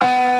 Uh...